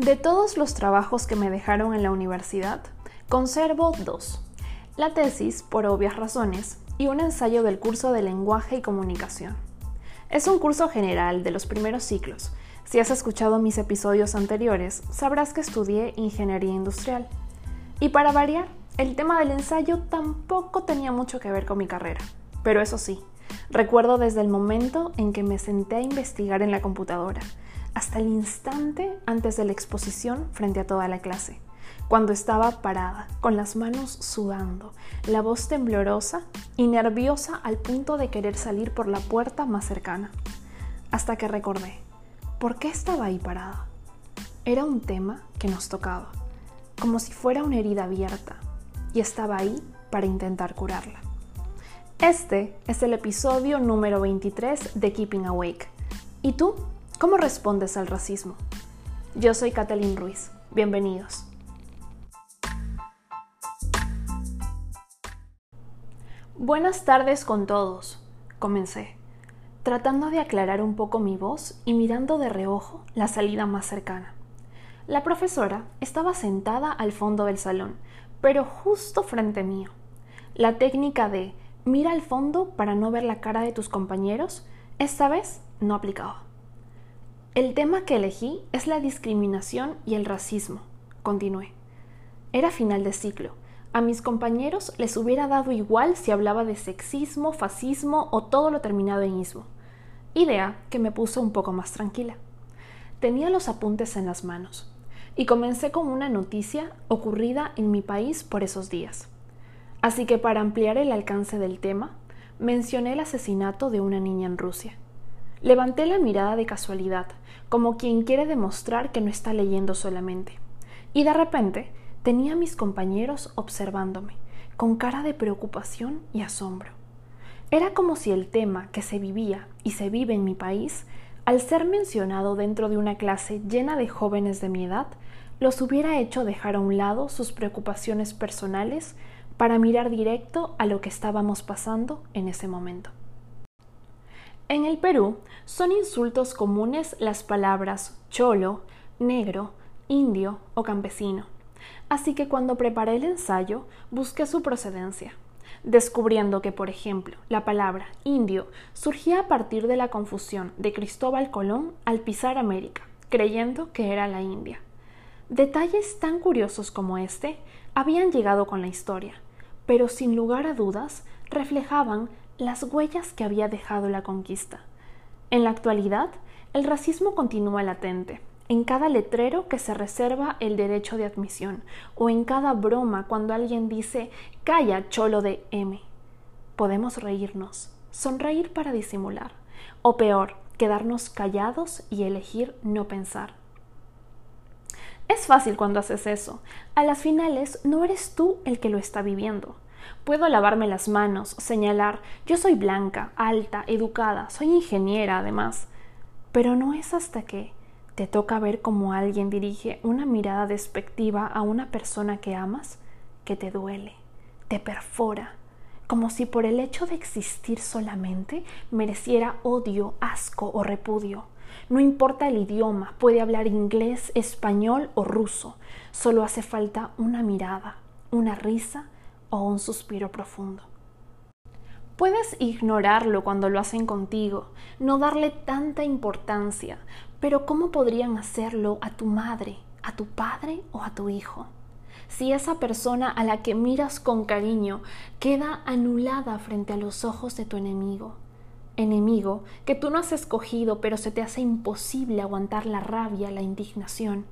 De todos los trabajos que me dejaron en la universidad, conservo dos. La tesis, por obvias razones, y un ensayo del curso de lenguaje y comunicación. Es un curso general de los primeros ciclos. Si has escuchado mis episodios anteriores, sabrás que estudié ingeniería industrial. Y para variar, el tema del ensayo tampoco tenía mucho que ver con mi carrera. Pero eso sí, recuerdo desde el momento en que me senté a investigar en la computadora hasta el instante antes de la exposición frente a toda la clase, cuando estaba parada, con las manos sudando, la voz temblorosa y nerviosa al punto de querer salir por la puerta más cercana. Hasta que recordé, ¿por qué estaba ahí parada? Era un tema que nos tocaba, como si fuera una herida abierta, y estaba ahí para intentar curarla. Este es el episodio número 23 de Keeping Awake. ¿Y tú? ¿Cómo respondes al racismo? Yo soy Catalín Ruiz. Bienvenidos. Buenas tardes con todos. Comencé, tratando de aclarar un poco mi voz y mirando de reojo la salida más cercana. La profesora estaba sentada al fondo del salón, pero justo frente mío. La técnica de mira al fondo para no ver la cara de tus compañeros esta vez no aplicaba. El tema que elegí es la discriminación y el racismo. Continué. Era final de ciclo. A mis compañeros les hubiera dado igual si hablaba de sexismo, fascismo o todo lo terminado en ismo. Idea que me puso un poco más tranquila. Tenía los apuntes en las manos y comencé con una noticia ocurrida en mi país por esos días. Así que para ampliar el alcance del tema, mencioné el asesinato de una niña en Rusia. Levanté la mirada de casualidad, como quien quiere demostrar que no está leyendo solamente. Y de repente tenía a mis compañeros observándome, con cara de preocupación y asombro. Era como si el tema que se vivía y se vive en mi país, al ser mencionado dentro de una clase llena de jóvenes de mi edad, los hubiera hecho dejar a un lado sus preocupaciones personales para mirar directo a lo que estábamos pasando en ese momento. En el Perú son insultos comunes las palabras cholo, negro, indio o campesino. Así que cuando preparé el ensayo busqué su procedencia, descubriendo que, por ejemplo, la palabra indio surgía a partir de la confusión de Cristóbal Colón al pisar América, creyendo que era la India. Detalles tan curiosos como este habían llegado con la historia, pero sin lugar a dudas reflejaban las huellas que había dejado la conquista. En la actualidad, el racismo continúa latente, en cada letrero que se reserva el derecho de admisión, o en cada broma cuando alguien dice calla cholo de M. Podemos reírnos, sonreír para disimular, o peor, quedarnos callados y elegir no pensar. Es fácil cuando haces eso. A las finales no eres tú el que lo está viviendo. Puedo lavarme las manos, señalar, yo soy blanca, alta, educada, soy ingeniera además. Pero no es hasta que te toca ver cómo alguien dirige una mirada despectiva a una persona que amas que te duele, te perfora, como si por el hecho de existir solamente mereciera odio, asco o repudio. No importa el idioma, puede hablar inglés, español o ruso, solo hace falta una mirada, una risa o un suspiro profundo. Puedes ignorarlo cuando lo hacen contigo, no darle tanta importancia, pero ¿cómo podrían hacerlo a tu madre, a tu padre o a tu hijo? Si esa persona a la que miras con cariño queda anulada frente a los ojos de tu enemigo, enemigo que tú no has escogido pero se te hace imposible aguantar la rabia, la indignación,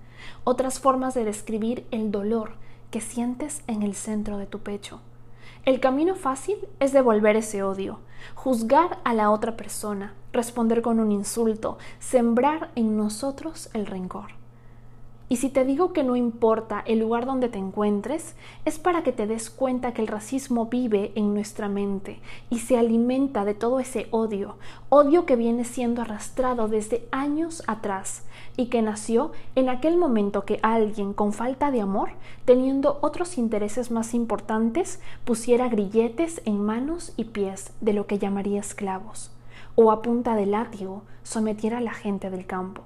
otras formas de describir el dolor que sientes en el centro de tu pecho. El camino fácil es devolver ese odio, juzgar a la otra persona, responder con un insulto, sembrar en nosotros el rencor. Y si te digo que no importa el lugar donde te encuentres, es para que te des cuenta que el racismo vive en nuestra mente y se alimenta de todo ese odio, odio que viene siendo arrastrado desde años atrás y que nació en aquel momento que alguien con falta de amor, teniendo otros intereses más importantes, pusiera grilletes en manos y pies de lo que llamaría esclavos, o a punta de látigo sometiera a la gente del campo.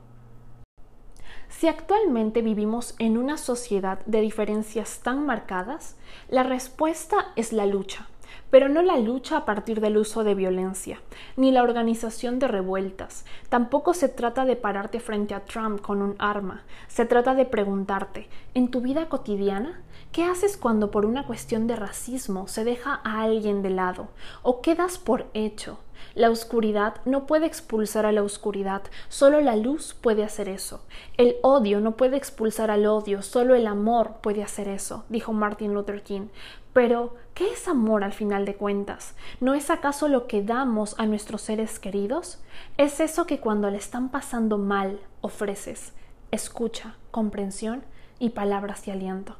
Si actualmente vivimos en una sociedad de diferencias tan marcadas, la respuesta es la lucha, pero no la lucha a partir del uso de violencia, ni la organización de revueltas. Tampoco se trata de pararte frente a Trump con un arma. Se trata de preguntarte, en tu vida cotidiana, ¿qué haces cuando por una cuestión de racismo se deja a alguien de lado? ¿O quedas por hecho? La oscuridad no puede expulsar a la oscuridad, solo la luz puede hacer eso. El odio no puede expulsar al odio, solo el amor puede hacer eso, dijo Martin Luther King. Pero, ¿qué es amor al final de cuentas? ¿No es acaso lo que damos a nuestros seres queridos? Es eso que cuando le están pasando mal ofreces, escucha, comprensión y palabras de aliento.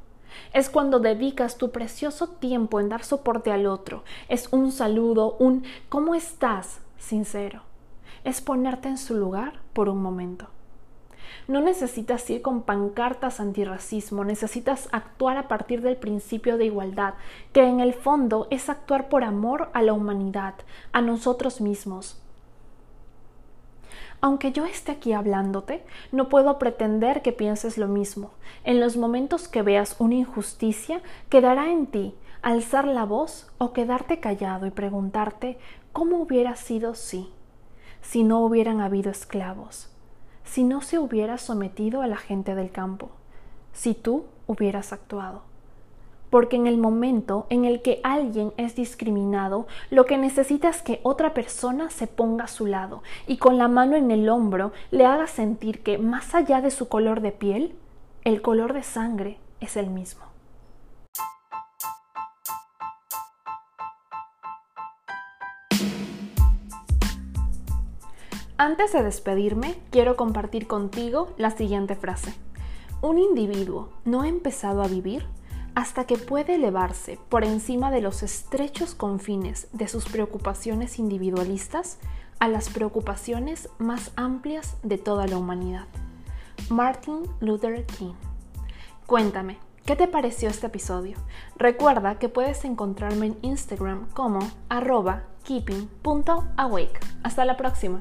Es cuando dedicas tu precioso tiempo en dar soporte al otro. Es un saludo, un ¿cómo estás? sincero. Es ponerte en su lugar por un momento. No necesitas ir con pancartas antirracismo, necesitas actuar a partir del principio de igualdad, que en el fondo es actuar por amor a la humanidad, a nosotros mismos. Aunque yo esté aquí hablándote, no puedo pretender que pienses lo mismo. En los momentos que veas una injusticia, quedará en ti alzar la voz o quedarte callado y preguntarte cómo hubiera sido si, si no hubieran habido esclavos, si no se hubiera sometido a la gente del campo, si tú hubieras actuado. Porque en el momento en el que alguien es discriminado, lo que necesita es que otra persona se ponga a su lado y con la mano en el hombro le haga sentir que, más allá de su color de piel, el color de sangre es el mismo. Antes de despedirme, quiero compartir contigo la siguiente frase. Un individuo no ha empezado a vivir hasta que puede elevarse por encima de los estrechos confines de sus preocupaciones individualistas a las preocupaciones más amplias de toda la humanidad. Martin Luther King. Cuéntame, ¿qué te pareció este episodio? Recuerda que puedes encontrarme en Instagram como arroba keeping.awake. Hasta la próxima.